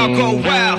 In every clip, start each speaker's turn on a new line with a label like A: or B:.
A: I'll go wild.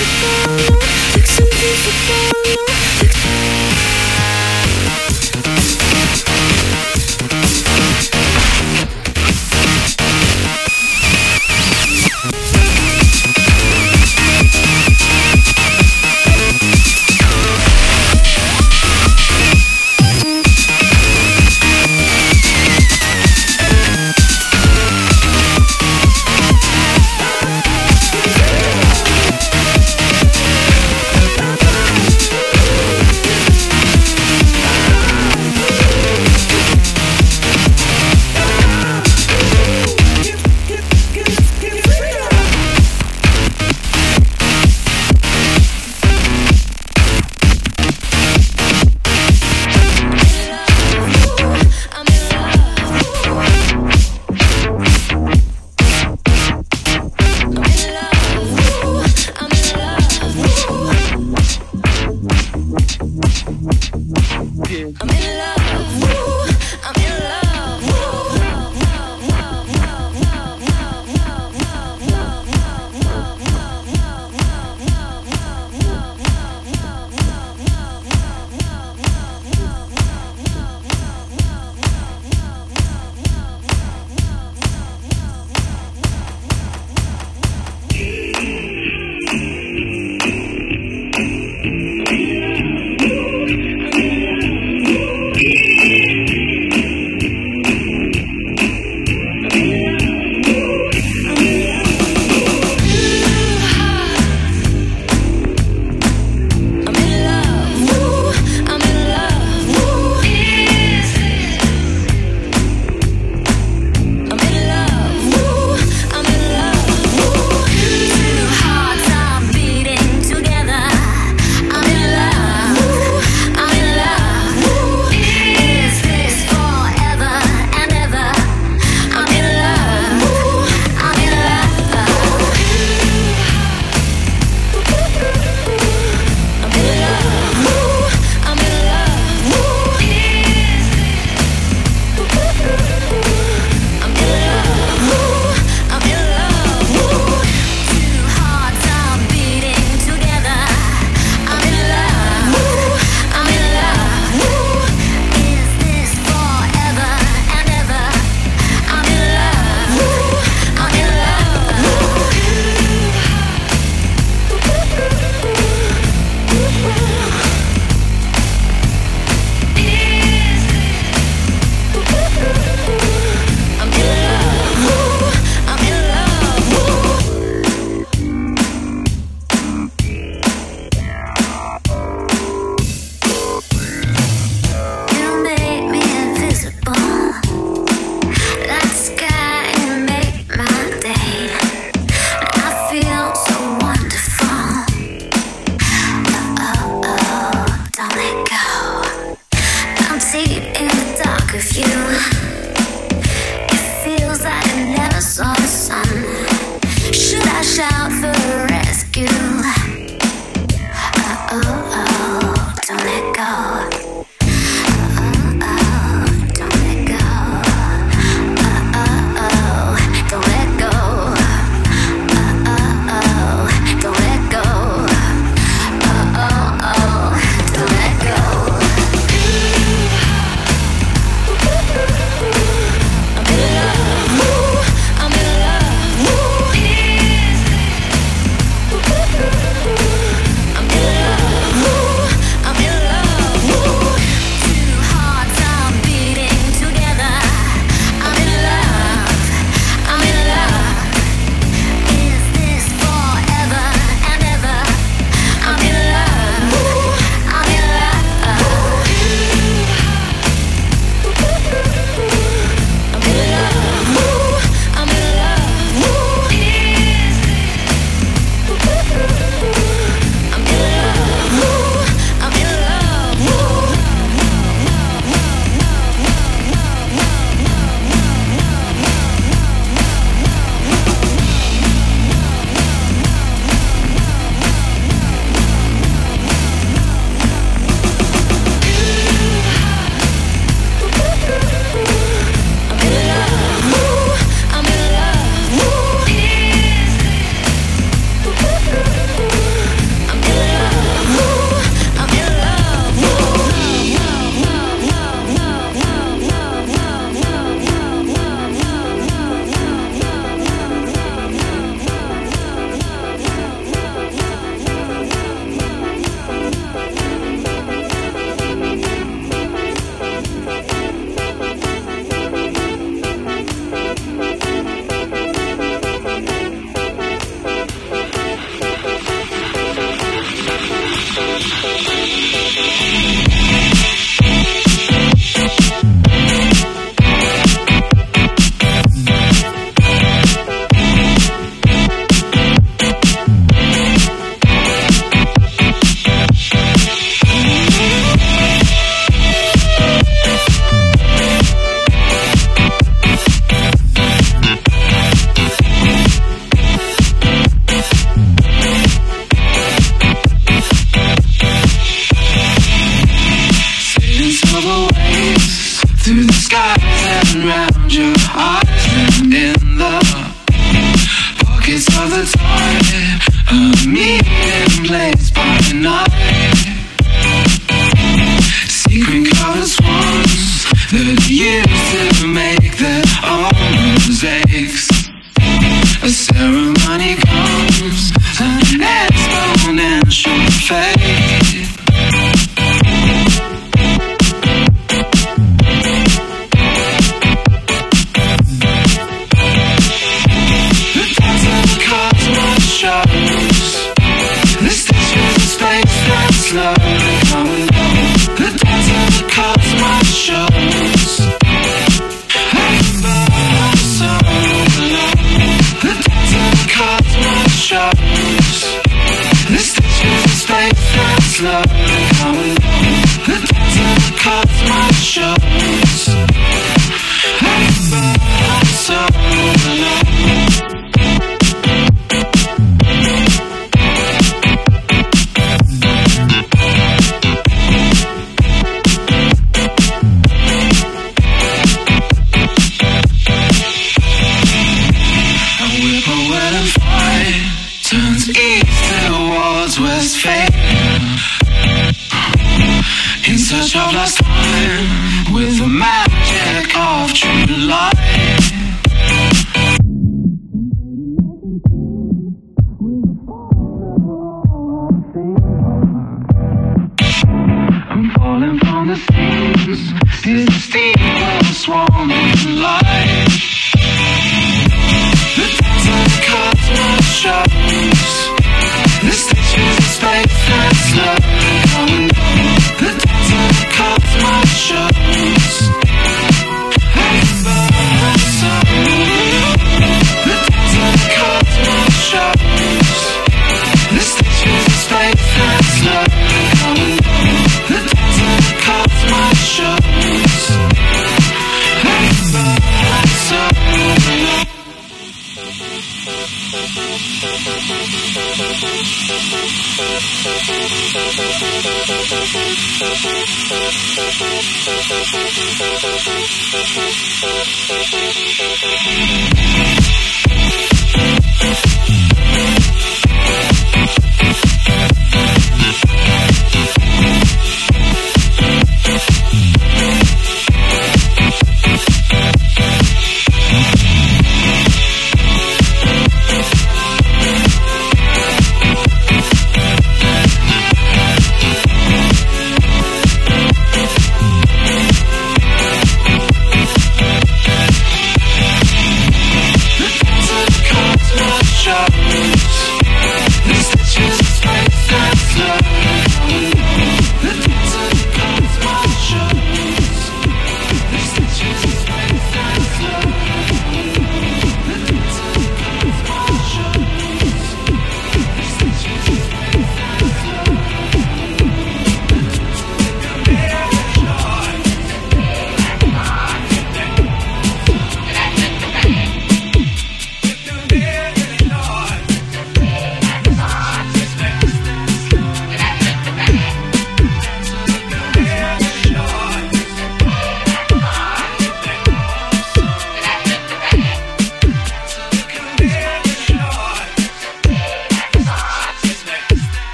B: for fun, take something for fun.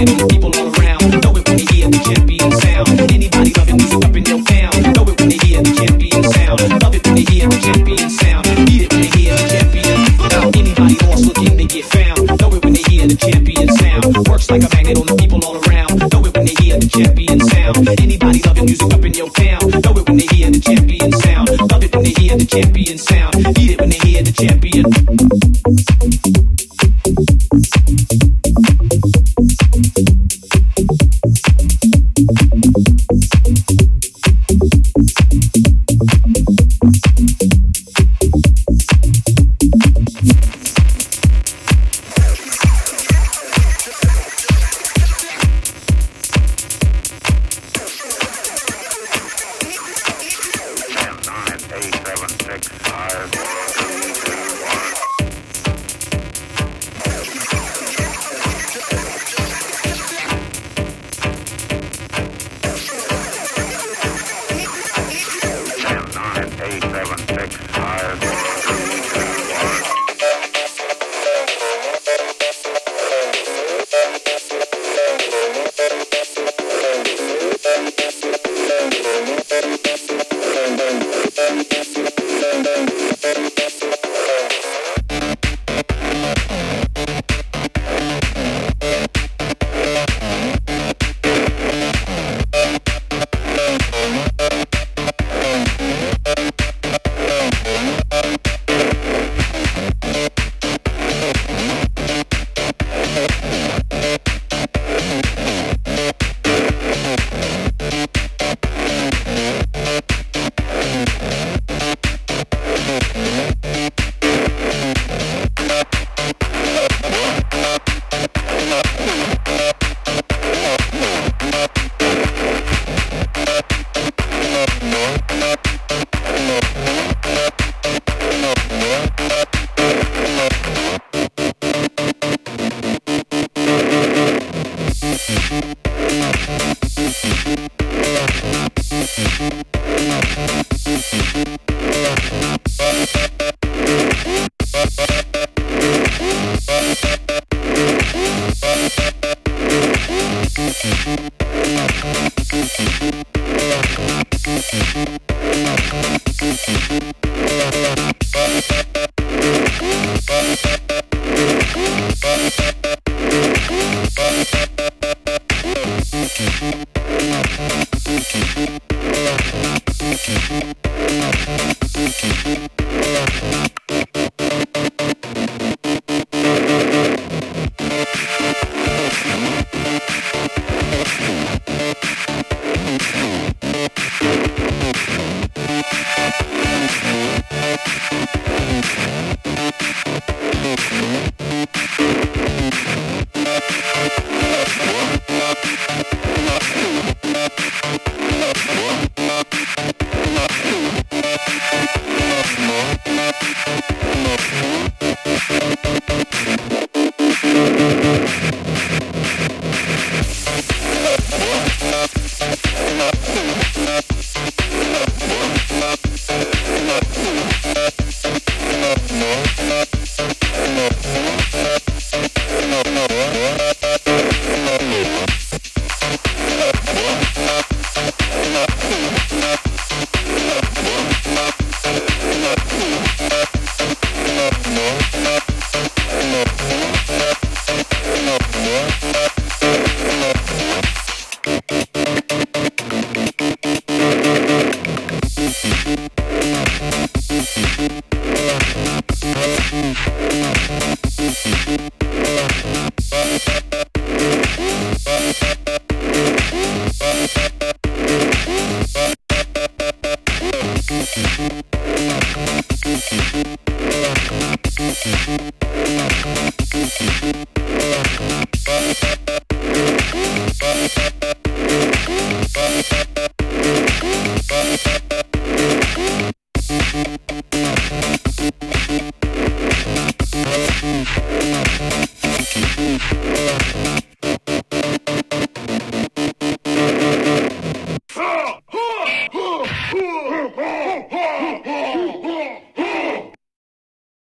C: You. Thank